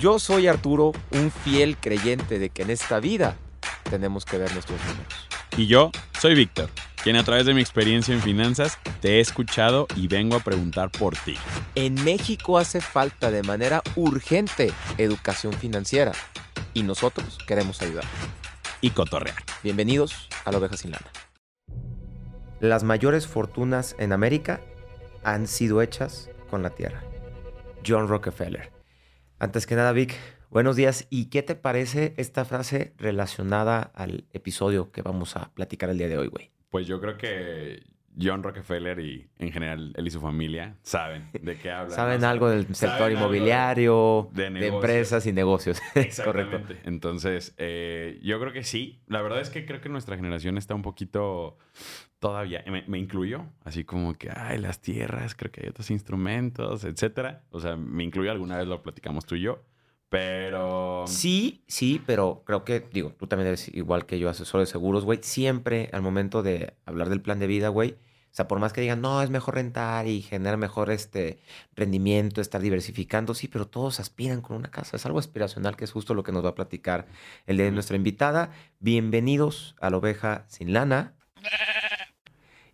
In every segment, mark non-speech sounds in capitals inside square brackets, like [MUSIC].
Yo soy Arturo, un fiel creyente de que en esta vida tenemos que ver nuestros números. Y yo soy Víctor, quien a través de mi experiencia en finanzas te he escuchado y vengo a preguntar por ti. En México hace falta de manera urgente educación financiera y nosotros queremos ayudar. Y cotorrear. Bienvenidos a la Oveja Sin Lana. Las mayores fortunas en América han sido hechas con la tierra. John Rockefeller. Antes que nada, Vic, buenos días. ¿Y qué te parece esta frase relacionada al episodio que vamos a platicar el día de hoy, güey? Pues yo creo que John Rockefeller y en general él y su familia saben de qué hablan. [LAUGHS] Saben algo del sector inmobiliario, de empresas y negocios. [LAUGHS] Correcto. Exactamente. Entonces, eh, yo creo que sí. La verdad es que creo que nuestra generación está un poquito todavía, me, me incluyo, así como que, ay, las tierras, creo que hay otros instrumentos, etcétera. O sea, me incluyo, alguna vez lo platicamos tú y yo, pero... Sí, sí, pero creo que, digo, tú también eres igual que yo, asesor de seguros, güey. Siempre al momento de hablar del plan de vida, güey, o sea, por más que digan, no, es mejor rentar y generar mejor este rendimiento, estar diversificando, sí, pero todos aspiran con una casa. Es algo aspiracional que es justo lo que nos va a platicar el de nuestra invitada. Bienvenidos a la oveja sin lana.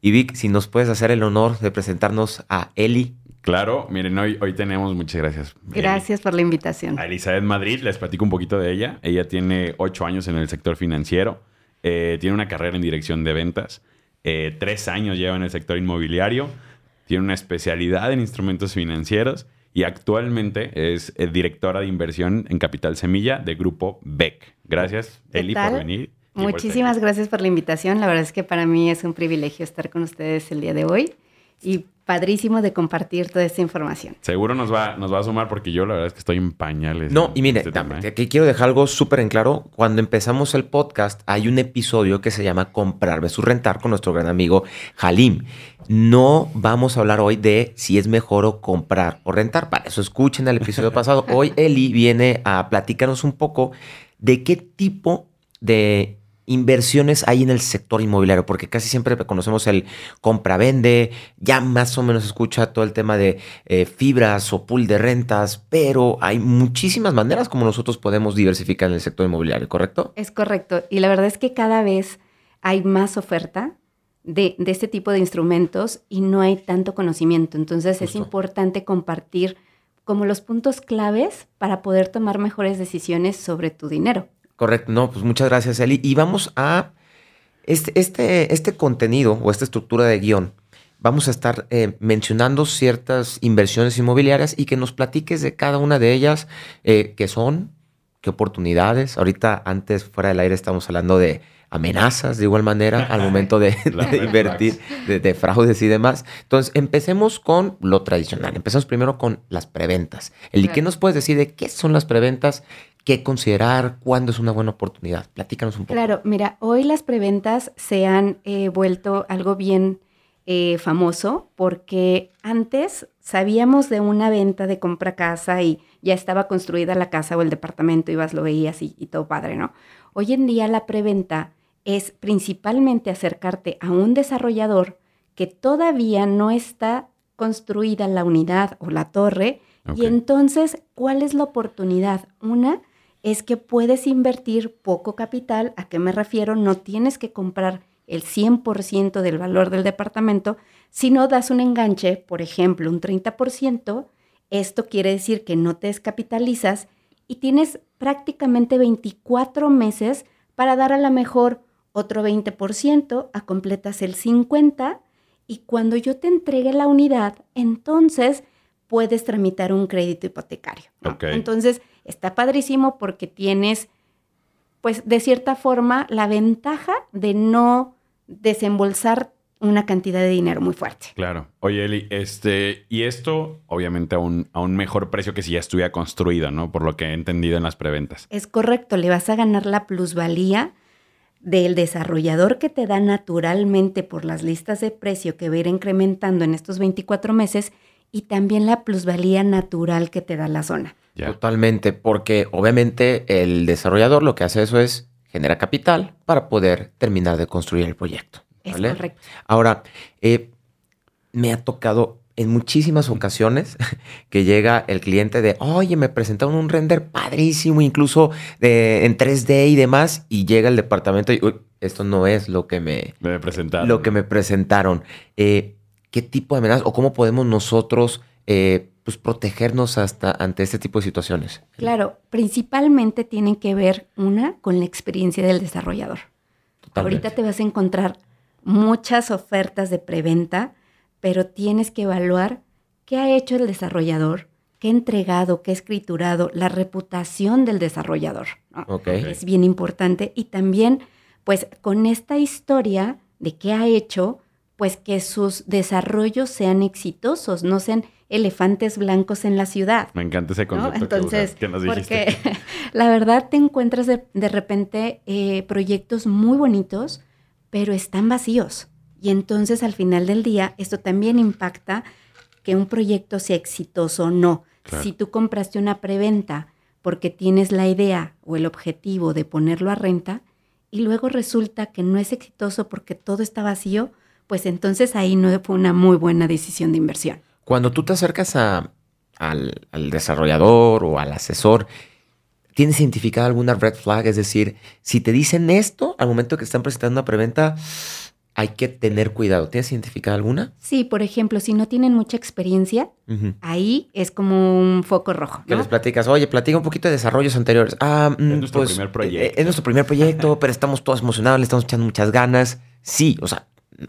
Y Vic, si nos puedes hacer el honor de presentarnos a Eli. Claro, miren, hoy, hoy tenemos, muchas gracias. Gracias por la invitación. A Elizabeth Madrid, les platico un poquito de ella. Ella tiene ocho años en el sector financiero, eh, tiene una carrera en dirección de ventas, eh, tres años lleva en el sector inmobiliario, tiene una especialidad en instrumentos financieros y actualmente es eh, directora de inversión en Capital Semilla de Grupo BEC. Gracias, ¿Qué Eli, tal? por venir. Muchísimas gracias por la invitación. La verdad es que para mí es un privilegio estar con ustedes el día de hoy y padrísimo de compartir toda esta información. Seguro nos va, nos va a sumar porque yo la verdad es que estoy en pañales. No, en y mire, este tema, ¿eh? que quiero dejar algo súper en claro. Cuando empezamos el podcast, hay un episodio que se llama Comprar versus Rentar con nuestro gran amigo Halim. No vamos a hablar hoy de si es mejor o comprar o rentar. Para eso escuchen el episodio [LAUGHS] pasado. Hoy Eli viene a platicarnos un poco de qué tipo de inversiones hay en el sector inmobiliario, porque casi siempre conocemos el compra-vende, ya más o menos escucha todo el tema de eh, fibras o pool de rentas, pero hay muchísimas maneras como nosotros podemos diversificar en el sector inmobiliario, ¿correcto? Es correcto. Y la verdad es que cada vez hay más oferta de, de este tipo de instrumentos y no hay tanto conocimiento. Entonces es importante compartir como los puntos claves para poder tomar mejores decisiones sobre tu dinero. Correcto, no, pues muchas gracias, Eli. Y vamos a este, este, este contenido o esta estructura de guion. Vamos a estar eh, mencionando ciertas inversiones inmobiliarias y que nos platiques de cada una de ellas, eh, qué son, qué oportunidades. Ahorita, antes, fuera del aire, estamos hablando de amenazas de igual manera al momento de, [LAUGHS] invertir, de, de fraudes y demás. Entonces, empecemos con lo tradicional. Empezamos primero con las preventas. Eli, ¿qué nos puedes decir de qué son las preventas? ¿Qué considerar? ¿Cuándo es una buena oportunidad? Platícanos un poco. Claro, mira, hoy las preventas se han eh, vuelto algo bien eh, famoso porque antes sabíamos de una venta de compra casa y ya estaba construida la casa o el departamento, ibas, lo veías y, y todo padre, ¿no? Hoy en día la preventa es principalmente acercarte a un desarrollador que todavía no está construida la unidad o la torre y entonces, ¿cuál es la oportunidad? Una es que puedes invertir poco capital. ¿A qué me refiero? No tienes que comprar el 100% del valor del departamento, sino das un enganche, por ejemplo, un 30%. Esto quiere decir que no te descapitalizas y tienes prácticamente 24 meses para dar a la mejor otro 20%, a completas el 50% y cuando yo te entregue la unidad, entonces puedes tramitar un crédito hipotecario. ¿no? Ok. Entonces, está padrísimo porque tienes, pues, de cierta forma, la ventaja de no desembolsar una cantidad de dinero muy fuerte. Claro. Oye, Eli, este, y esto obviamente a un, a un mejor precio que si ya estuviera construido, ¿no? Por lo que he entendido en las preventas. Es correcto, le vas a ganar la plusvalía del desarrollador que te da naturalmente por las listas de precio que va a ir incrementando en estos 24 meses y también la plusvalía natural que te da la zona. Ya. Totalmente, porque obviamente el desarrollador lo que hace eso es genera capital para poder terminar de construir el proyecto. Es correcto. Ahora, eh, me ha tocado en muchísimas ocasiones [LAUGHS] que llega el cliente de, oye, me presentaron un render padrísimo, incluso de, en 3D y demás, y llega el departamento y, uy, esto no es lo que me, Me presentaron. lo que me presentaron. Eh, ¿Qué tipo de amenazas o cómo podemos nosotros eh, pues, protegernos hasta ante este tipo de situaciones? Claro, principalmente tienen que ver una con la experiencia del desarrollador. Totalmente. Ahorita te vas a encontrar muchas ofertas de preventa, pero tienes que evaluar qué ha hecho el desarrollador, qué ha entregado, qué ha escriturado, la reputación del desarrollador. ¿no? Ok. Es bien importante. Y también, pues, con esta historia de qué ha hecho, pues que sus desarrollos sean exitosos, no sean elefantes blancos en la ciudad. Me encanta ese ¿no? concepto Entonces, que, nos dijiste. porque [LAUGHS] la verdad te encuentras de, de repente eh, proyectos muy bonitos, pero están vacíos. Y entonces al final del día, esto también impacta que un proyecto sea exitoso o no. Claro. Si tú compraste una preventa porque tienes la idea o el objetivo de ponerlo a renta y luego resulta que no es exitoso porque todo está vacío, pues entonces ahí no fue una muy buena decisión de inversión. Cuando tú te acercas a- al, al desarrollador o al asesor, ¿tienes identificada alguna red flag? Es decir, si te dicen esto al momento que están presentando una preventa, hay que tener cuidado. ¿Tienes identificada alguna? Sí, por ejemplo, si no tienen mucha experiencia, ahí es como un foco rojo. Que ¿no? les platicas, oye, platica un poquito de desarrollos anteriores. Ah, mm, Es nuestro pues, primer eh, proyecto. Es nuestro primer proyecto, pero estamos todos emocionados, le estamos echando muchas ganas. Sí, o sea,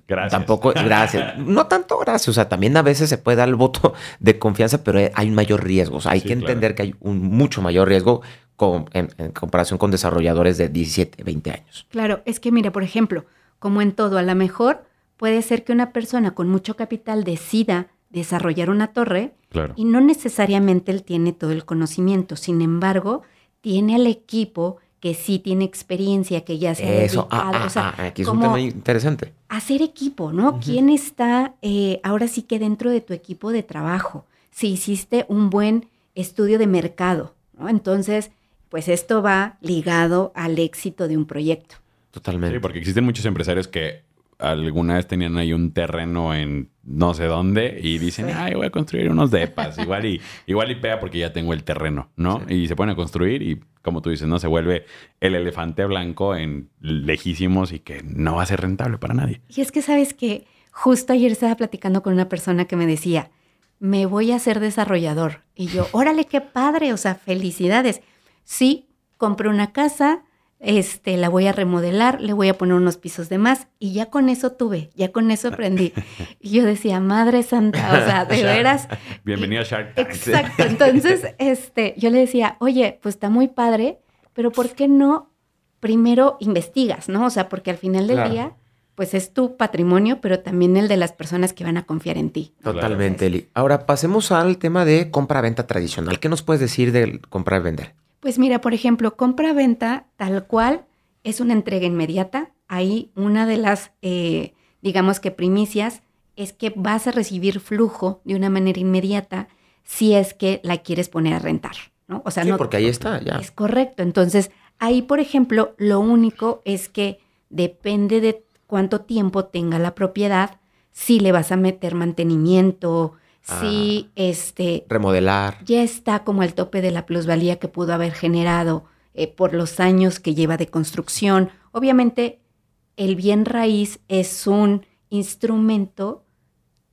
Gracias. tampoco, gracias. No tanto gracias, o sea, también a veces se puede dar el voto [LAUGHS] de confianza, pero hay un mayor riesgo. O sea, hay Sí, que claro. entender que hay un mucho mayor riesgo con- en, en comparación con desarrolladores de 17, 20 años. Claro, es que mira, por ejemplo, como en todo, a lo mejor puede ser que una persona con mucho capital decida desarrollar una torre Claro. y no necesariamente él tiene todo el conocimiento. Sin embargo, tiene al equipo que sí tiene experiencia, que ya se ha Eso, ah, dedicado, ah, o sea, ah, aquí es un como tema interesante. hacer equipo, ¿no? ¿Quién está eh, ahora sí que dentro de tu equipo de trabajo? Si hiciste un buen estudio de mercado, ¿no? Entonces, pues esto va ligado al éxito de un proyecto. Totalmente. Sí, porque existen muchos empresarios que alguna vez tenían ahí un terreno en no sé dónde y dicen, Sí. ay, voy a construir unos depas. igual y igual y pega porque ya tengo el terreno, ¿no? Y se ponen a construir y, como tú dices, no se vuelve el elefante blanco en lejísimos y que no va a ser rentable para nadie. Y es que sabes que justo ayer estaba platicando con una persona que me decía, me voy a ser desarrollador. Y yo, órale, qué padre, o sea, felicidades. Sí, compré una casa, este, la voy a remodelar, le voy a poner unos pisos de más y ya con eso tuve, ya con eso aprendí. [LAUGHS] Y yo decía, Madre Santa, o sea, de veras. Bienvenido a Shark Tank. Exacto. [LAUGHS] Entonces, este, yo le decía, oye, pues está muy padre, pero ¿por qué no primero investigas, no? O sea, porque al final del Claro. día, pues es tu patrimonio, pero también el de las personas que van a confiar en ti. ¿no? Totalmente, Eli. Ahora pasemos al tema de compra-venta tradicional. ¿Qué nos puedes decir del comprar-vender? Pues mira, por ejemplo, compra-venta tal cual es una entrega inmediata. Ahí una de las, eh, digamos que primicias, es que vas a recibir flujo de una manera inmediata si es que la quieres poner a rentar, ¿no? O sea, Sí, no, porque ahí está, ya. Es correcto. Entonces, ahí, por ejemplo, lo único es que depende de cuánto tiempo tenga la propiedad, si le vas a meter mantenimiento, si este Remodelar. ya está como al tope de la plusvalía que pudo haber generado eh, por los años que lleva de construcción. Obviamente, el bien raíz es un instrumento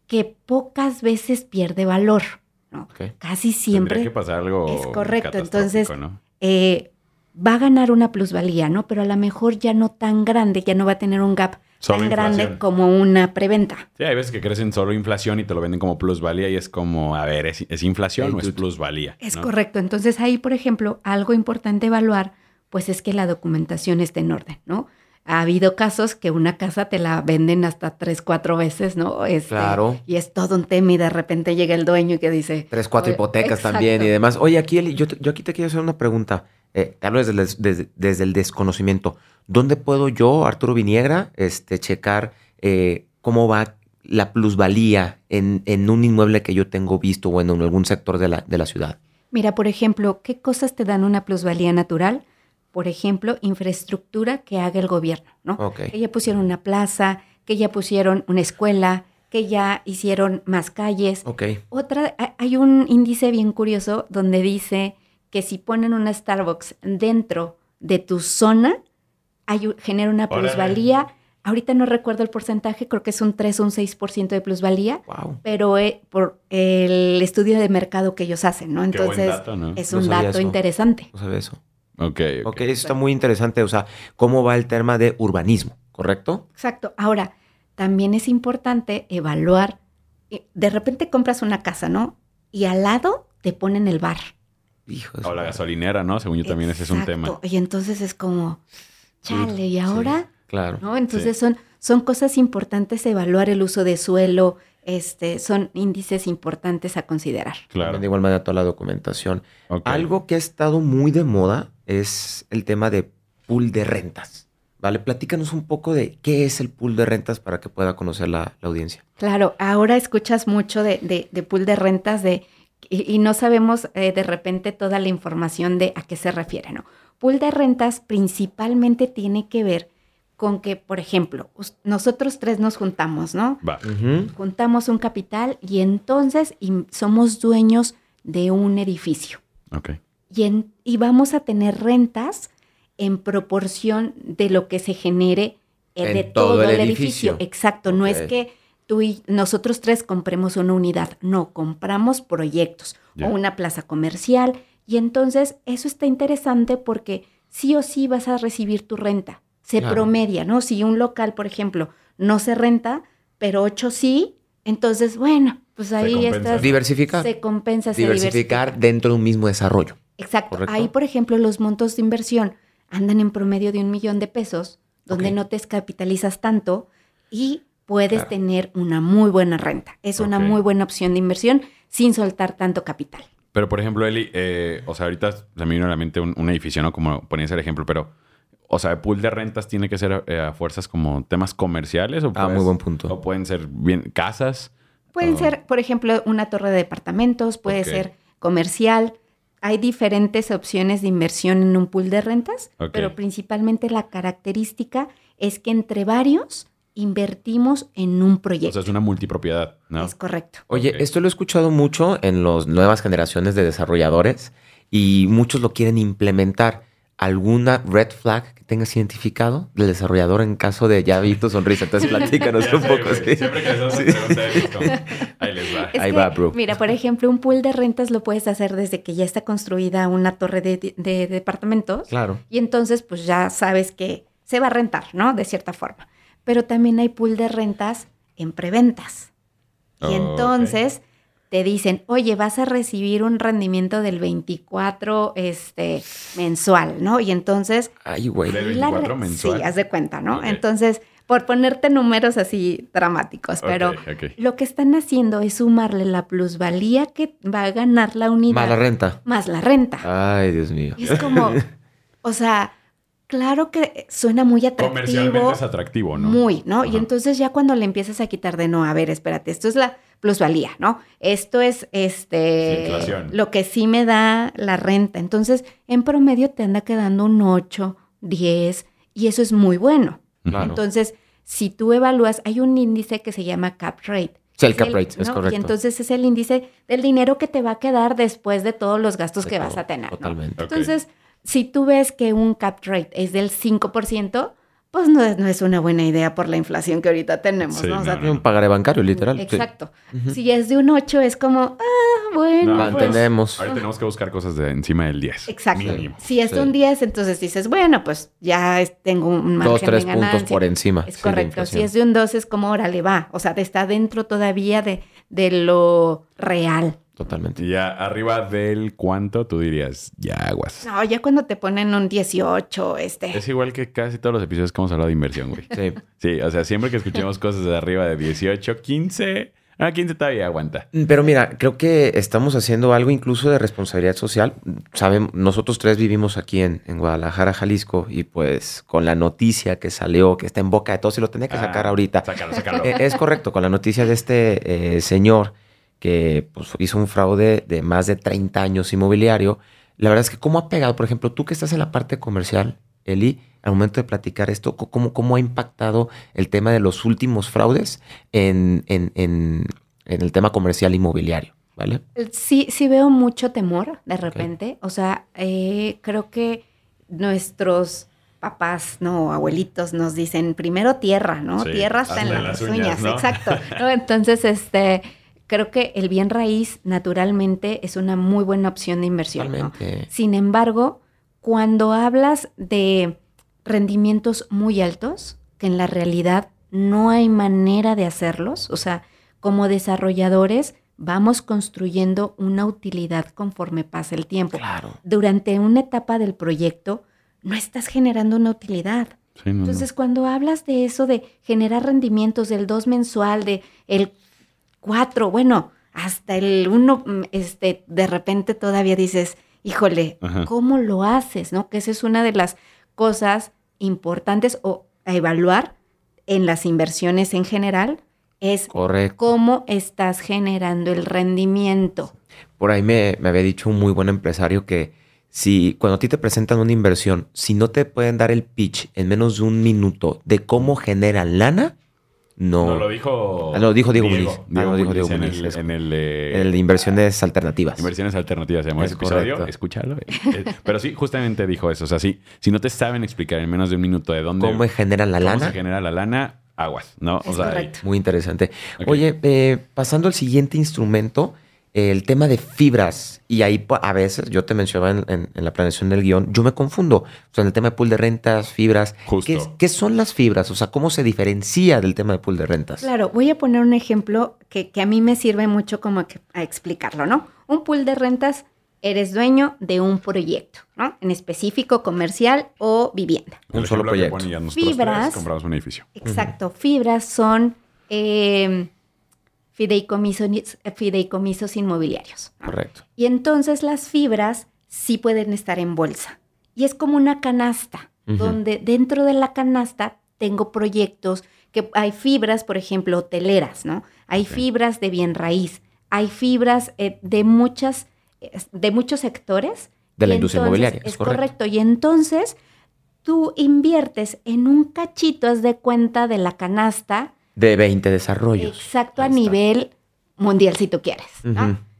que pocas veces pierde valor. ¿no? Casi siempre Tendría que pasar algo es correcto, entonces- ¿no? eh, va a ganar una plusvalía, ¿no? Pero a lo mejor ya no tan grande, ya no va a tener un gap Solo tan grande inflación. como una preventa. Sí, hay veces que crecen solo inflación y te lo venden como plusvalía y es como, a ver, ¿es, es inflación o es plusvalía? Es ¿no? correcto. Entonces ahí, por ejemplo, algo importante evaluar, pues es que la documentación esté en orden, ¿no? Ha habido casos que una casa te la venden hasta tres, cuatro veces, ¿no? Este, Claro. Y es todo un tema y de repente llega el dueño y que dice... Tres, cuatro hipotecas exacto. también y demás. Oye, aquí Eli, yo, yo aquí te quiero hacer una pregunta. Eh, hablo desde el, des- desde, desde el desconocimiento. ¿Dónde puedo yo, Arturo Viniegra, este, checar eh, cómo va la plusvalía en, en un inmueble que yo tengo visto o en algún sector de la, de la ciudad? Mira, por ejemplo, ¿qué cosas te dan una plusvalía natural? Por ejemplo, infraestructura que haga el gobierno, ¿no? Ok. Que ya pusieron una plaza, que ya pusieron una escuela, que ya hicieron más calles. Ok. Otra, ha- hay un índice bien curioso donde dice que si ponen una Starbucks dentro de tu zona, hay, genera una Órale. plusvalía. Ahorita no recuerdo el porcentaje, creo que es un 3 o un 6% de plusvalía, Wow. pero eh, por el estudio de mercado que ellos hacen, ¿no? Qué buen Entonces, dato, ¿no? es No un dato eso. interesante. No sabía eso. Ok, ok. Ok, eso está muy interesante. O sea, ¿cómo va el tema de urbanismo? ¿Correcto? Exacto. Ahora, también es importante evaluar. eh, De repente compras una casa, ¿no? Y al lado te ponen el bar. Hijo O la gasolinera, ¿no? Según yo también ese es un tema. Y entonces es como, chale, ¿y Sí. ahora? Claro. ¿No? Entonces son, son cosas importantes evaluar el uso de suelo, este, son índices importantes a considerar. Claro. También de igual manera toda la documentación. Algo que ha estado muy de moda es el tema de pool de rentas. ¿Vale? Platícanos un poco de qué es el pool de rentas para que pueda conocer la, la audiencia. Claro, ahora escuchas mucho de, de, de pool de rentas de, y, y no sabemos eh, de repente toda la información de a qué se refiere, ¿no? Pool de rentas principalmente tiene que ver con que, por ejemplo, nosotros tres nos juntamos, ¿no? Va. Juntamos un capital y entonces im- somos dueños de un edificio. Ok. y, en- y vamos a tener rentas en proporción de lo que se genere eh, En de todo todo, el el edificio. edificio. Exacto, no es que tú y nosotros tres compremos una unidad, no, compramos proyectos o una plaza comercial y entonces eso está interesante porque sí o sí vas a recibir tu renta. Se Claro. promedia, ¿no? Si un local, por ejemplo, no se renta, pero ocho sí, entonces, bueno, pues ahí estás. Diversificar. Se compensa, se Diversificar dentro de un mismo desarrollo. Exacto. ¿Correcto? Ahí, por ejemplo, los montos de inversión andan en promedio de un millón de pesos, donde no te descapitalizas tanto y puedes Claro. tener una muy buena renta. Es una muy buena opción de inversión sin soltar tanto capital. Pero, por ejemplo, Eli, eh, o sea, ahorita se me vino a la mente un, un edificio, ¿no? Como ponías el ejemplo, pero, o sea, pool de rentas tiene que ser eh, a fuerzas como temas comerciales o Ah, puedes- muy buen punto. O pueden ser bien casas. Pueden ser, por ejemplo, una torre de departamentos, puede ser comercial. Hay diferentes opciones de inversión en un pool de rentas, pero principalmente la característica es que entre varios invertimos en un O proyecto. sea, es una multipropiedad, ¿no? Es correcto. Oye, esto lo he escuchado mucho en las nuevas generaciones de desarrolladores y muchos lo quieren implementar. ¿Alguna red flag que tengas identificado del desarrollador en caso de ya vi tu sonrisa? Entonces platícanos [LAUGHS] un sé, poco. sí. Siempre que hacemos Sí. ahí les va. Es Ahí que, va, bro. Mira, por ejemplo, un pool de rentas lo puedes hacer desde que ya está construida una torre de, de departamentos Claro. y entonces pues ya sabes que se va a rentar, ¿no? De cierta forma. Pero también hay pool de rentas en preventas. Y Oh, entonces te dicen, oye, vas a recibir un rendimiento del 24 este, mensual, ¿no? Y entonces Ay, güey. Del y la 24 re- mensual. Sí, haz de cuenta, ¿no? Entonces, por ponerte números así dramáticos, pero lo que están haciendo es sumarle la plusvalía que va a ganar la unidad Más la renta. más la renta. Ay, Dios mío. Y es como, [LAUGHS] o sea, claro que suena muy Comercialmente atractivo. es atractivo, ¿no? Muy, ¿no? Y entonces ya cuando le empiezas a quitar de no, a ver, espérate, esto es la plusvalía, ¿no? Esto es este inflación. lo que sí me da la renta. Entonces, en promedio te anda quedando un 8, 10 y eso es muy bueno. Claro. Entonces, si tú evalúas, hay un índice que se llama cap rate. Sí, el Es cap rate, es correcto. Y entonces es el índice del dinero que te va a quedar después de todos los gastos De que vas a tener. Totalmente. Entonces, si tú ves que un cap rate es del 5%, pues no es, no es una buena idea por la inflación que ahorita tenemos, Sí, ¿no? O sea, no, Un pagaré bancario, literal. sí. Exacto. Si es de un 8, es como, ah, bueno, No, pues, Mantenemos. Ahora tenemos que buscar cosas de encima del 10. Exacto. Mínimo. Si es Sí. un 10, entonces dices, bueno, pues ya es- tengo un margen Dos, tres de puntos por encima. Es de correcto. Si es de un 2, es como, órale, va. O sea, está dentro todavía de, de lo real. Totalmente. Y ya arriba del cuánto tú dirías, ya aguas. No, ya cuando te ponen un 18, este... Es igual que casi todos los episodios que hemos hablado de inversión, güey. Sí. Sí, o sea, siempre que escuchemos cosas de arriba de 18, 15, ah, 15 todavía aguanta. Pero mira, creo que estamos haciendo algo incluso de responsabilidad social. Saben, nosotros tres vivimos aquí en, en Guadalajara, Jalisco, y pues con la noticia que salió, que está en boca de todos, y lo tenía que sacar Ah, ahorita. Sácalo, sácalo. Eh, es correcto, con la noticia de este eh, señor que pues, hizo un fraude de más de 30 años inmobiliario. La verdad es que cómo ha pegado, por ejemplo, tú que estás en la parte comercial, Eli, al momento de platicar esto, cómo, cómo ha impactado el tema de los últimos fraudes en, en, en, en el tema comercial inmobiliario, ¿vale? Sí, sí veo mucho temor de repente. O sea, eh, creo que nuestros papás, no, abuelitos nos dicen primero tierra, ¿no? Sí, tierra hasta en las, las uñas, uñas, ¿no? exacto. ¿no? [LAUGHS] Entonces, este, creo que el bien raíz naturalmente es una muy buena opción de inversión. ¿no? Sin embargo, cuando hablas de rendimientos muy altos, que en la realidad no hay manera de hacerlos, o sea, como desarrolladores vamos construyendo una utilidad conforme pasa el tiempo. Claro. Durante una etapa del proyecto no estás generando una utilidad. Sí, no, no. Entonces, cuando hablas de eso, de generar rendimientos del 2 mensual, de el 4, bueno, hasta el 1, este, de repente todavía dices, híjole, Ajá. ¿cómo lo haces? ¿No? Que esa es una de las cosas importantes o a evaluar en las inversiones en general, es Correcto. cómo estás generando el rendimiento. Por ahí me, me había dicho un muy buen empresario que si cuando a ti te presentan una inversión, si no te pueden dar el pitch en menos de un minuto de cómo generan lana, no. No, lo dijo. Ah, lo dijo Diego Muniz. Ah, Diego lo dijo Muniz Diego en Muniz, el, es- en el, eh, el de inversiones alternativas. Inversiones alternativas se llama Es ese episodio. correcto. Escúchalo. eh. Eh, Pero sí, justamente dijo eso. O sea, sí, si no te saben explicar en menos de un minuto de dónde ¿Cómo generan la cómo lana? se genera la lana, aguas, ¿no? Es correcto. Muy interesante. Oye, eh, pasando al siguiente instrumento, eh, el tema de fibras. Y ahí a veces, yo te mencionaba en, en- en la planeación del guion, yo me confundo. O sea, en el tema de pool de rentas, fibras. Justo. ¿Qué, qué son las fibras? O sea, ¿cómo se diferencia del tema de pool de rentas? Claro, voy a poner un ejemplo que, que a mí me sirve mucho como que a explicarlo, ¿no? Un pool de rentas, eres dueño de un proyecto, ¿no? En específico comercial o vivienda. Un solo que proyecto. nosotros Fibras. tres, compramos un edificio. Exacto, fibras son eh, fideicomisos, fideicomisos inmobiliarios. Correcto. Y entonces las fibras sí pueden estar en bolsa. Y es como una canasta, donde dentro de la canasta tengo proyectos que hay fibras, por ejemplo, hoteleras, ¿no? Hay fibras de bien raíz, hay fibras eh, de muchas, de muchos sectores. De la industria inmobiliaria, es correcto. correcto. Y entonces tú inviertes en un cachito, de cuenta de la canasta, De 20 desarrollos. Exacto, a nivel mundial, si tú quieres.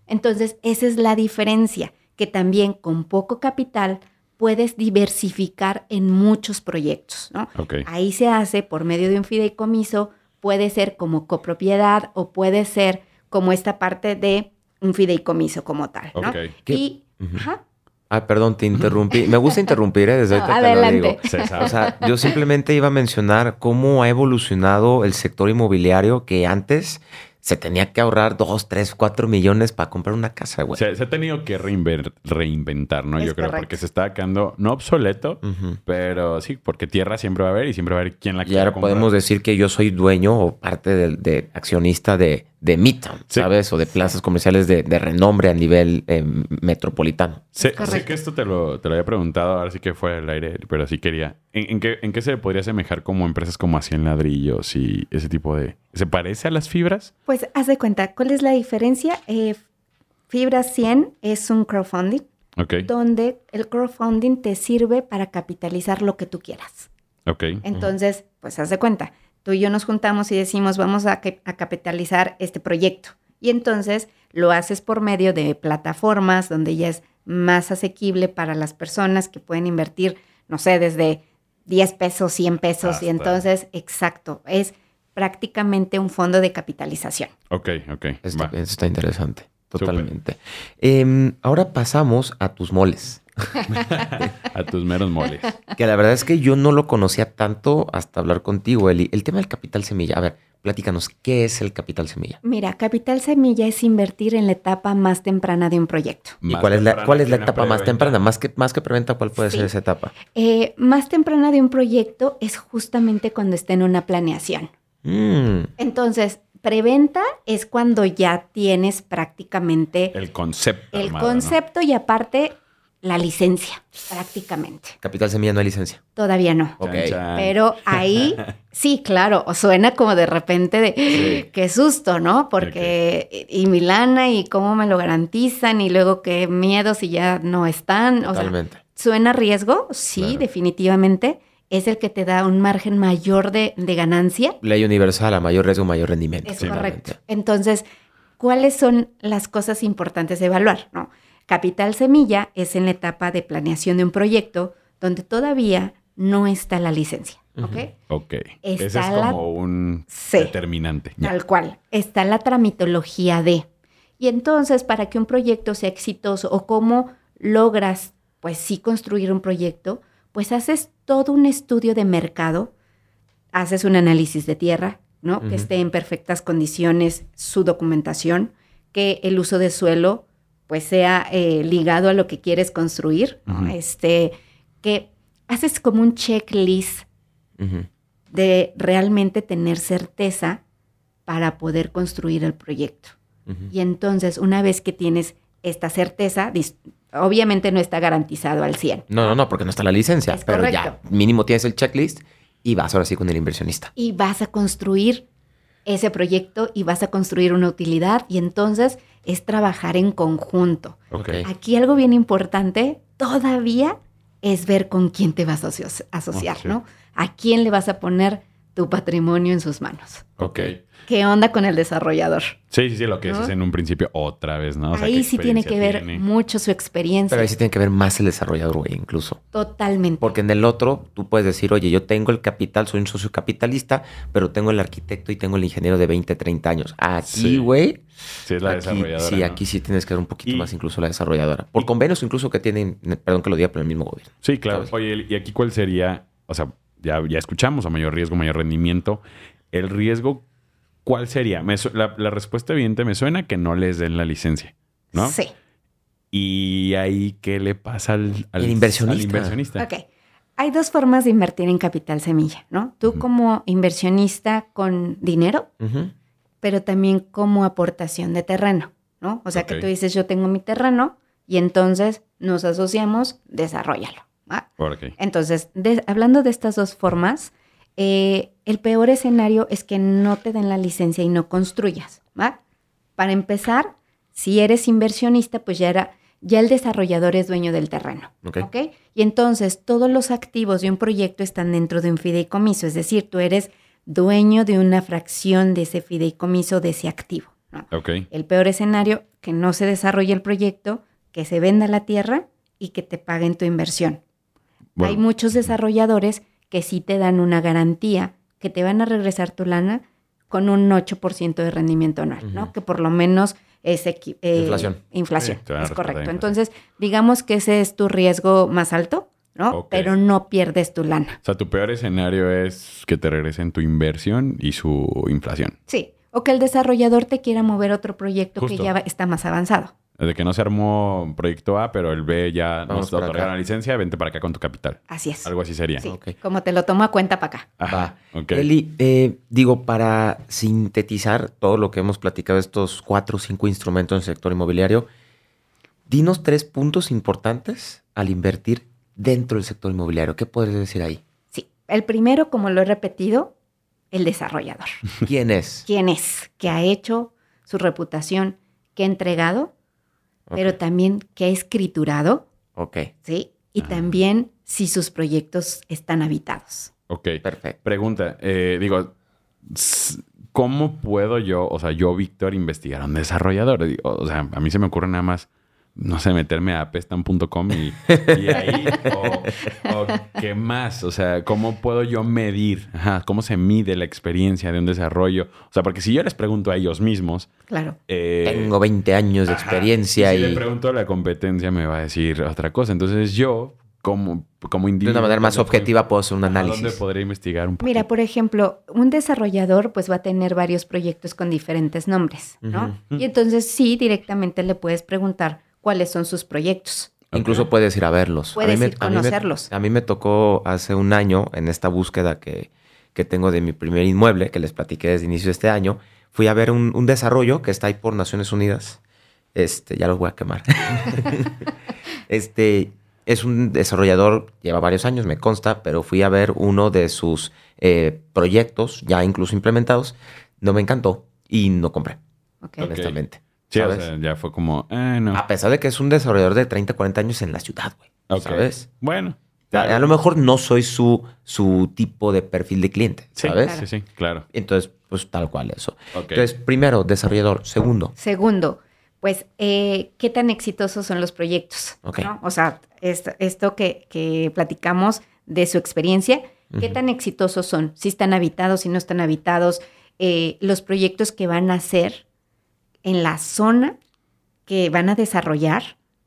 Entonces, esa es la diferencia, que también con poco capital puedes diversificar en muchos proyectos. ¿no? Ahí se hace por medio de un fideicomiso, puede ser como copropiedad o puede ser como esta parte de un fideicomiso como tal. ¿no? Y, ajá, Ah, perdón, te interrumpí. Me gusta interrumpir, ¿eh? Desde No, ahorita te lo digo. César. O sea, yo simplemente iba a mencionar cómo ha evolucionado el sector inmobiliario que antes se tenía que ahorrar 2, 3, 4 millones para comprar una casa, güey. se, se ha tenido que reinventar, ¿no? Es Yo creo, correcto. porque se está quedando, no obsoleto, pero sí, porque tierra siempre va a haber y siempre va a haber quien la Y quiera ahora comprar. podemos decir que yo soy dueño o parte del de accionista de, de Midtown, Sí. ¿sabes? O de plazas comerciales de, de renombre a nivel eh, metropolitano. Sé, que esto te lo, te lo había preguntado, ahora sí que fue al aire, pero sí quería. ¿En, en qué, ¿En qué se podría asemejar como empresas como así en ladrillos y ese tipo de... ¿Se parece a las fibras? pues haz de cuenta, ¿cuál es la diferencia? Eh, Fibra 100 es un crowdfunding. Ok, donde el crowdfunding te sirve para capitalizar lo que tú quieras. ok. Entonces, pues haz de cuenta, tú y yo nos juntamos y decimos, vamos a, que- a capitalizar este proyecto. Y entonces lo haces por medio de plataformas donde ya es más asequible para las personas que pueden invertir, no sé, desde 10 pesos, 100 pesos. Hasta- Y entonces, exacto, es prácticamente un fondo de capitalización. Ok, ok. Está interesante, totalmente. Em, ahora pasamos a tus moles. [LAUGHS] A tus meros moles. Que la verdad es que yo no lo conocía tanto hasta hablar contigo, Eli. El tema del capital semilla. A ver, platícanos, ¿qué es el capital semilla? Mira, capital semilla es invertir en la etapa más temprana de un proyecto. ¿Y Más cuál es la, cuál es la etapa más temprana? Más que, más que preventa, ¿cuál puede ser esa etapa? Eh, más temprana de un proyecto es justamente cuando está en una planeación. Mm, Entonces, preventa es cuando ya tienes prácticamente El concepto. el armado, ¿no? concepto y aparte la licencia, prácticamente. capital semilla no hay licencia. Todavía no. Ok. Chan, chan. Pero ahí [LAUGHS] sí, claro, o suena como de repente de Sí. qué susto, ¿no? Porque y mi lana y cómo me lo garantizan y luego qué miedo si ya no están, o sea, Totalmente. ¿Suena riesgo? Sí, Claro. definitivamente. Es el que te da un margen mayor de, de ganancia. Ley universal, a mayor riesgo, mayor rendimiento. Es Sí, correcto. Entonces, ¿cuáles son las cosas importantes de evaluar? ¿no? Capital semilla es en la etapa de planeación de un proyecto donde todavía no está la licencia. ¿ok? Ok. Está Ese es la- como un Sí. determinante. Ya. Tal cual. Está la tramitología de. Y entonces, para que un proyecto sea exitoso o cómo logras, pues sí, construir un proyecto, pues haces todo un estudio de mercado, haces un análisis de tierra, ¿no? Que esté en perfectas condiciones su documentación, que el uso de suelo, pues sea eh, ligado a lo que quieres construir. Este, que haces como un checklist de realmente tener certeza para poder construir el proyecto. Y entonces, una vez que tienes esta certeza, obviamente no está garantizado al 100. No, no, no, porque no está la licencia. Es pero ya mínimo tienes el checklist y vas ahora sí con el inversionista. Y vas a construir ese proyecto y vas a construir una utilidad y entonces es trabajar en conjunto. Ok. Aquí algo bien importante todavía es ver con quién te vas a asoci- asociar. ¿no? A quién le vas a poner tu patrimonio en sus manos. Ok. ¿Qué onda con el desarrollador? Sí, sí, sí, lo que ¿No? dices en un principio otra vez, ¿no? O sea, Ahí ¿qué sí tiene que ver mucho su experiencia. Pero ahí sí tiene que ver más el desarrollador, güey, incluso. Totalmente. Porque en el otro tú puedes decir, oye, yo tengo el capital, soy un socio capitalista, pero tengo el arquitecto y tengo el ingeniero de 20, 30 años. Aquí, Sí. güey. Sí, es la aquí- desarrolladora. Sí, ¿no? aquí sí tienes que ver un poquito Y- más incluso la desarrolladora. Por y- convenios incluso que tienen, perdón que lo diga, pero el mismo gobierno. Sí, claro. ¿sabes? Oye, ¿y aquí cuál sería? O sea, ya, ya escuchamos a mayor riesgo, mayor rendimiento. El riesgo, ¿cuál sería? Me su- la, la respuesta evidente me suena que no les den la licencia, ¿no? Sí. Y ahí, ¿qué le pasa al, al- El inversionista. al inversionista? Ok. Hay dos formas de invertir en capital semilla, ¿no? Tú como inversionista con dinero, Ujú. Pero también como aportación de terreno, ¿no? O sea Ok. que tú dices, yo tengo mi terreno y entonces nos asociamos, desarrollalo. ¿va? Ok. Entonces, de- hablando de estas dos formas, eh, el peor escenario es que no te den la licencia y no construyas, ¿va? Para empezar, si eres inversionista, pues ya era, ya el desarrollador es dueño del terreno. ¿ok? Y entonces todos los activos de un proyecto están dentro de un fideicomiso, es decir, tú eres dueño de una fracción de ese fideicomiso, de ese activo, ¿no? Ok. El peor escenario, que no se desarrolle el proyecto, que se venda la tierra y que te paguen tu inversión. Bueno, Hay muchos desarrolladores que sí te dan una garantía que te van a regresar tu lana con un 8% de rendimiento anual, ¿no? Que por lo menos es equi- eh, Inflación. Inflación, Sí, es correcto. inflación. Entonces, digamos que ese es tu riesgo más alto, Pero no pierdes tu lana. O sea, tu peor escenario es que te regresen tu inversión y su inflación. Sí. O que el desarrollador te quiera mover a otro proyecto Justo. que ya está más avanzado. De que no se armó proyecto A, pero el B ya Vamos nos acá. la licencia, vente para acá con tu capital. Así es. Algo así sería. Sí. Ok. Como te lo tomo a cuenta para acá. Ajá. Eli, eh, digo, para sintetizar todo lo que hemos platicado, estos cuatro o cinco instrumentos en el sector inmobiliario, dinos tres puntos importantes al invertir dentro del sector inmobiliario. ¿Qué podrías decir ahí? Sí. El primero, como lo he repetido, el desarrollador. [LAUGHS] ¿Quién es? quién es, qué ha hecho, su reputación, qué ha entregado, pero también qué ha escriturado, Ok, ¿sí? Y Ah. también si sus proyectos están habitados. Ok. perfecto. Pregunta, eh, digo, ¿cómo puedo yo, o sea, yo, Víctor, investigar a un desarrollador? O sea, a mí se me ocurre nada más, no sé, meterme a pestan.com y, y ahí, o, o qué más, o sea, ¿cómo puedo yo medir? Ajá, ¿Cómo se mide la experiencia de un desarrollo? O sea, porque si yo les pregunto a ellos mismos, Claro. eh, Tengo 20 años de Ajá. experiencia y si le pregunto a la competencia me va a decir otra cosa. Entonces yo, como, como de una manera más ¿dónde puedo- objetiva puedo hacer un análisis. ¿Dónde podría investigar un poco? Mira, por ejemplo, un desarrollador pues va a tener varios proyectos con diferentes nombres, ¿no? Y entonces sí, directamente le puedes preguntar cuáles son sus proyectos. Incluso puedes ir a verlos. A Puedes me- ir a mí me- conocerlos. A mí, me tocó hace un año en esta búsqueda que, que tengo de mi primer inmueble, que les platiqué desde inicio de este año. Fui a ver un, un desarrollo que está ahí por Naciones Unidas. Este, ya los voy a quemar. [LAUGHS] este, es un desarrollador, lleva varios años, me consta, pero fui a ver uno de sus eh, proyectos, ya incluso implementados. No me encantó y no compré, ¿ok? Ok. honestamente. Sí, o ¿sabes? sea, ya fue como, eh, no. A pesar de que es un desarrollador de 30, 40 años en la ciudad, güey. ¿sabes? Bueno. A, a lo mejor no soy su, su tipo de perfil de cliente, Sí, ¿sabes? sí, sí, claro. Entonces, pues tal cual eso. Entonces, primero, desarrollador. Segundo, Segundo, pues, eh, ¿qué tan exitosos son los proyectos? O sea, esto, esto que, que platicamos de su experiencia, ¿qué tan exitosos son? Si están habitados, si no están habitados, eh, los proyectos que van a hacer en la zona que van a desarrollar,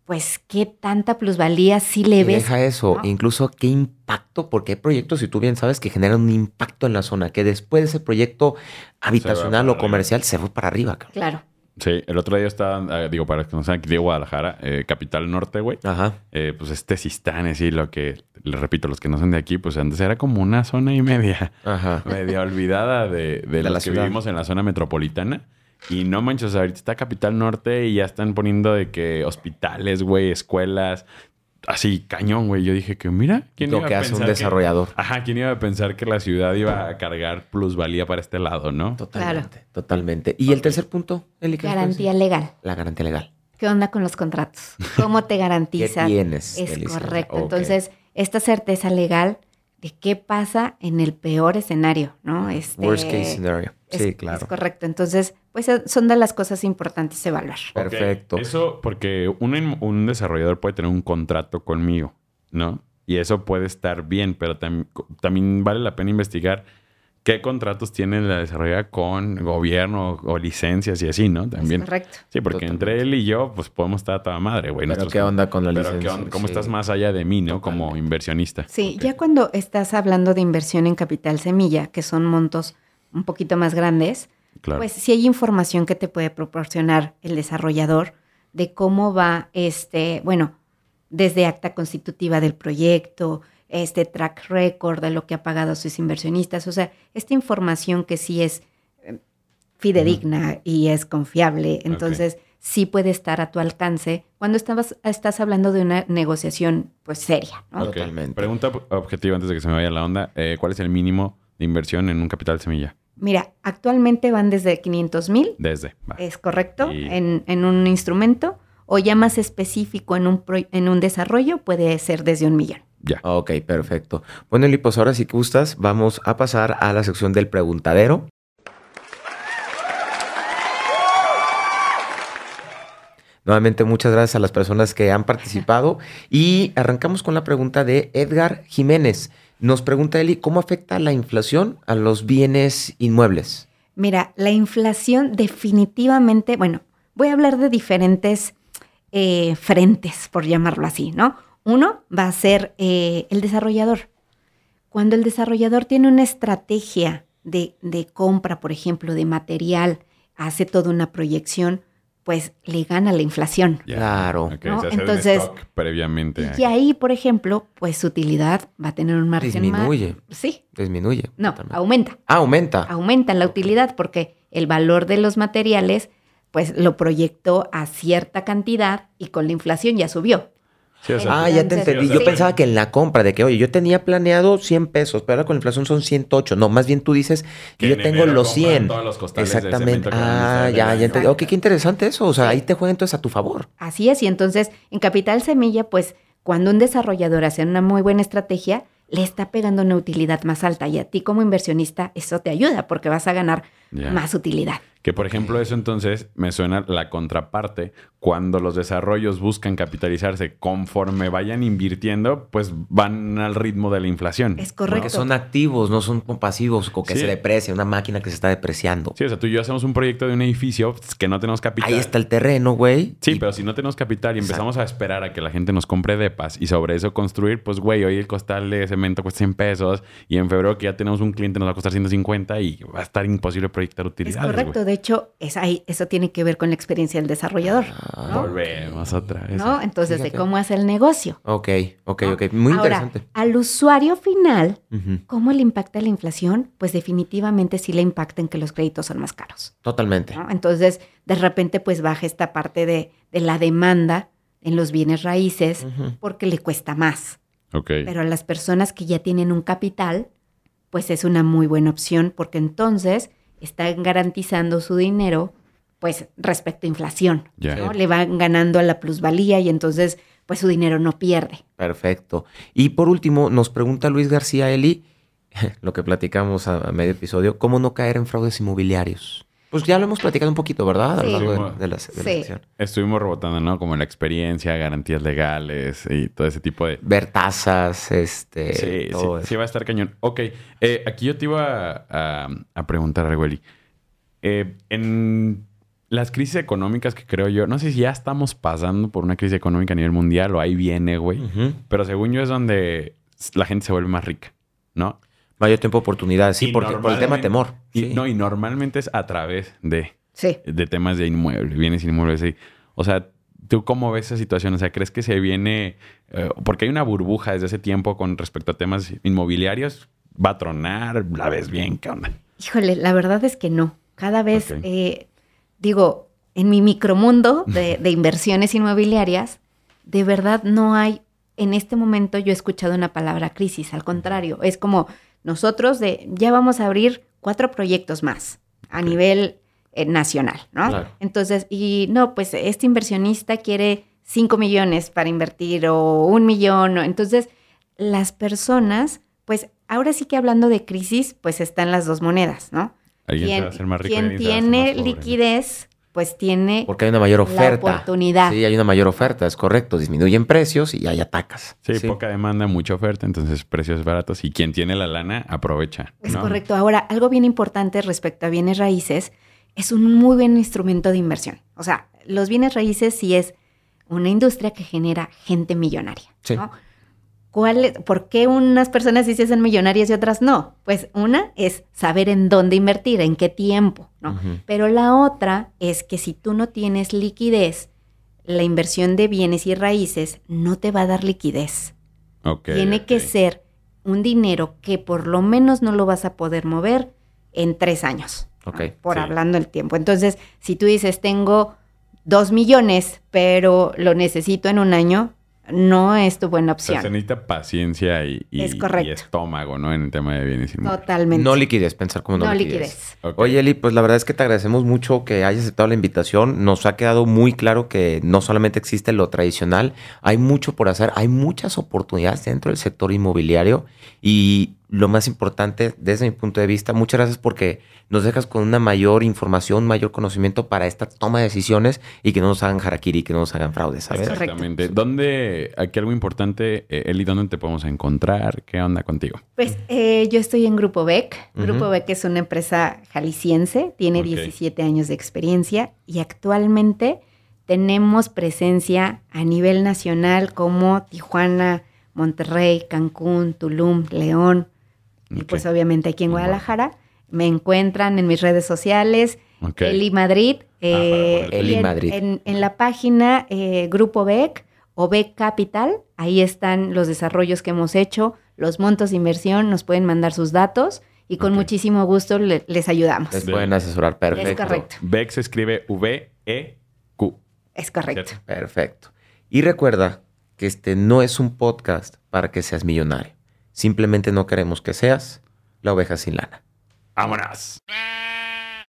pues, ¿qué tanta plusvalía sí le Y ves? deja eso, ¿no? incluso qué impacto, porque hay proyectos, si tú bien sabes, que generan un impacto en la zona, que después de ese proyecto habitacional o comercial se fue para arriba, cabrón. Claro. Sí, el otro día estaba, eh, digo, para los que no saben, aquí de Guadalajara, eh, capital norte, güey. Ajá. Eh, pues este Sistán, así lo que, les repito, los que no son de aquí, pues antes era como una zona y media, Ajá. [LAUGHS] media olvidada de, de, la los que ciudad. vivimos en la zona metropolitana. Y no manches, ahorita está capital norte y ya están poniendo de que hospitales, güey, escuelas, así cañón, güey. Yo dije que mira, ¿quién Lo iba a que hace un que- desarrollador. Ajá, ¿quién iba a pensar que la ciudad iba a cargar plusvalía para este lado, no? Totalmente, totalmente. Y el tercer punto, Eli, ¿qué Garantía legal. La garantía legal. ¿Qué onda con los contratos? ¿Cómo te [LAUGHS] ¿Qué garantiza? tienes? Es Elisa? correcto. Entonces, esta certeza legal de qué pasa en el peor escenario, ¿no? Este, Worst case scenario. es- Sí, Es claro. correcto. Entonces, pues eh, son de las cosas importantes evaluar. Perfecto. Eso porque un, un desarrollador puede tener un contrato conmigo, ¿no? Y eso puede estar bien, pero tam- también vale la pena investigar qué contratos tiene la desarrolladora con gobierno o licencias y así, ¿no? También. Es correcto. Sí, porque Totalmente. entre él y yo, pues podemos estar a toda madre, güey. Pero qué onda con la pero licencia. qué onda- ¿Cómo Sí. estás más allá de mí, no? Como inversionista. Sí, ya cuando estás hablando de inversión en capital semilla, que son montos un poquito más grandes, Claro. pues sí hay información que te puede proporcionar el desarrollador de cómo va este, bueno, desde acta constitutiva del proyecto, este track record de lo que ha pagado sus inversionistas, o sea, esta información que sí es eh, fidedigna y es confiable, entonces sí puede estar a tu alcance cuando estabas, estás hablando de una negociación pues seria, ¿no? Ok. Totalmente. Pregunta objetiva antes de que se me vaya la onda. Eh, ¿Cuál es el mínimo de inversión en un capital semilla? Mira, actualmente van desde 500 mil, Desde. va. es correcto, Y- en, en un instrumento, o ya más específico en un, pro- en un desarrollo puede ser desde un millón. Ya. Ok, perfecto. Bueno, Eli, pues ahora si gustas, vamos a pasar a la sección del preguntadero. Nuevamente, muchas gracias a las personas que han participado. [LAUGHS] Y arrancamos con la pregunta de Edgar Jiménez. Nos pregunta Eli, ¿cómo afecta la inflación a los bienes inmuebles? Mira, la inflación definitivamente, bueno, voy a hablar de diferentes eh, frentes, por llamarlo así, ¿no? Uno va a ser eh, el desarrollador. Cuando el desarrollador tiene una estrategia de, de compra, por ejemplo, de material, hace toda una proyección, pues le gana la inflación. Ya. Claro. Ok, ¿no? se hace un Entonces- stock previamente. Y ahí, por ejemplo, pues su utilidad va a tener un margen más. Disminuye, Sí, disminuye. no, totalmente. aumenta. Ah, aumenta. Aumenta la utilidad porque el valor de los materiales, pues lo proyectó a cierta cantidad y con la inflación ya subió. Sí, o sea, Ah, ya te entendí. Yo pensaba que en la compra, de que, oye, yo tenía planeado 100 pesos, pero ahora con la inflación son 108. No, más bien tú dices, Que yo en tengo los compran 100. todos los costales Exactamente. Ah, ya, ya entendí. Ok, qué interesante eso. O sea, Sí. ahí te juega entonces a tu favor. Así es, y entonces en Capital Semilla, pues cuando un desarrollador hace una muy buena estrategia, le está pegando una utilidad más alta y a ti como inversionista eso te ayuda porque vas a ganar Más utilidad. Que por ejemplo, eso entonces me suena la contraparte. Cuando los desarrollos buscan capitalizarse conforme vayan invirtiendo, pues van al ritmo de la inflación. Es correcto. Porque son activos, no son pasivos, o que Sí. se deprecia, una máquina que se está depreciando. Sí, o sea, tú y yo hacemos un proyecto de un edificio que no tenemos capital. Ahí está el terreno, güey. Sí, Y- pero si no tenemos capital y Exacto. empezamos a esperar a que la gente nos compre depas y sobre eso construir, pues güey, hoy el costal de cemento cuesta 100 pesos y en febrero que ya tenemos un cliente nos va a costar 150 y va a estar imposible proyectar Es utilidades. correcto, güey. de hecho, es ahí, eso tiene que ver con la experiencia del desarrollador, Ah, ¿no? Volvemos otra vez. ¿no? Entonces, Fíjate. de cómo hace el negocio. Ok, ok, ¿no? ok. Muy Ahora, interesante. al usuario final. ¿cómo le impacta la inflación? Pues definitivamente sí le impacta en que los créditos son más caros. Totalmente. ¿no? Entonces, de repente, pues baja esta parte de, de la demanda en los bienes raíces porque le cuesta más. Ok. Pero a las personas que ya tienen un capital, pues es una muy buena opción porque entonces están garantizando su dinero, pues respecto a inflación. Le van ganando a la plusvalía y entonces, pues su dinero no pierde. Perfecto. Y por último, nos pregunta Luis García Eli, [LAUGHS] lo que platicamos a, a medio episodio, ¿cómo no caer en fraudes inmobiliarios? Pues ya lo hemos platicado un poquito, ¿verdad? A lo Sí. largo de, de la, de Sí. Estuvimos rebotando, ¿no? Como la experiencia, garantías legales y todo ese tipo de... Ver tasas, este, Sí, todo sí, eso. sí va a estar cañón. Ok, eh, aquí yo te iba a, a preguntar algo, Eli. Eh, en las crisis económicas que creo yo, no sé si ya estamos pasando por una crisis económica a nivel mundial o ahí viene, güey. Pero según yo es donde la gente se vuelve más rica, ¿no? Mayor tiempo de oportunidad, sí, porque por el tema temor. Y, Sí. No, y normalmente es a través de, Sí. de temas de inmuebles, bienes inmuebles. sí. O sea, ¿tú cómo ves esa situación? O sea, ¿crees que se viene... eh, porque hay una burbuja desde ese tiempo con respecto a temas inmobiliarios. ¿Va a tronar? ¿La ves bien? ¿Qué onda? Híjole, la verdad es que no. Cada vez, eh, digo, en mi micromundo de, [LAUGHS] de inversiones inmobiliarias, de verdad no hay, en este momento yo he escuchado una palabra crisis, al contrario, es como nosotros de, ya vamos a abrir cuatro proyectos más a nivel eh, nacional, ¿no? Claro. Entonces, y no, pues este inversionista quiere cinco millones para invertir o un millón, o- entonces las personas, pues ahora sí que hablando de crisis, pues están las dos monedas, ¿no? Alguien se Quien, va a hacer más rico se tiene liquidez, pues tiene Porque hay una mayor la oferta. oportunidad. Sí, hay una mayor oferta, es correcto. Disminuyen precios y hay atacas. Sí, poca demanda, mucha oferta, entonces precios baratos. Y quien tiene la lana, aprovecha. Es ¿no? correcto. Ahora, algo bien importante respecto a bienes raíces, es un muy buen instrumento de inversión. O sea, los bienes raíces sí es una industria que genera gente millonaria. Sí. ¿no? ¿Cuál es- ¿Por qué unas personas sí se hacen millonarias y otras no? Pues una es saber en dónde invertir, en qué tiempo, ¿no? Pero la otra es que si tú no tienes liquidez, la inversión de bienes y raíces no te va a dar liquidez. Ok, Tiene que ser un dinero que por lo menos no lo vas a poder mover en tres años. ¿no? Ok, Por sí. hablando el tiempo. Entonces, si tú dices, tengo dos millones, pero lo necesito en un año, no es tu buena O sea, opción. se necesita paciencia y, y- Es correcto. y estómago, ¿no? En el tema de bienes inmuebles. Totalmente. No liquidez, pensar como no, No liquidez. Oye, Eli, pues la verdad es que te agradecemos mucho que hayas aceptado la invitación. Nos ha quedado muy claro que no solamente existe lo tradicional, hay mucho por hacer, hay muchas oportunidades dentro del sector inmobiliario y lo más importante desde mi punto de vista, muchas gracias porque nos dejas con una mayor información, mayor conocimiento para esta toma de decisiones y que no nos hagan harakiri, que no nos hagan fraude, ¿sabes? Correcto. Exactamente. ¿Dónde, aquí algo importante, eh, Eli, dónde te podemos encontrar? ¿Qué onda contigo? Pues eh, yo estoy en Grupo BEC. Grupo Ujú. BEC es una empresa jalisciense, tiene Ok. 17 años de experiencia y actualmente tenemos presencia a nivel nacional como Tijuana, Monterrey, Cancún, Tulum, León y pues obviamente aquí en Wow. Guadalajara. Me encuentran en mis redes sociales, Ok. Eli Madrid. eh, Eli y en- Madrid. En, en la página eh, Grupo BEC o BEC Capital, ahí están los desarrollos que hemos hecho, los montos de inversión, nos pueden mandar sus datos y con muchísimo gusto le- les ayudamos. Les De- pueden asesorar, perfecto. Es correcto. VEC se escribe V-E-Q. Es correcto. ¿cierto? Perfecto. Y recuerda que este no es un podcast para que seas millonario. Simplemente no queremos que seas la oveja sin lana. ¡Vámonos!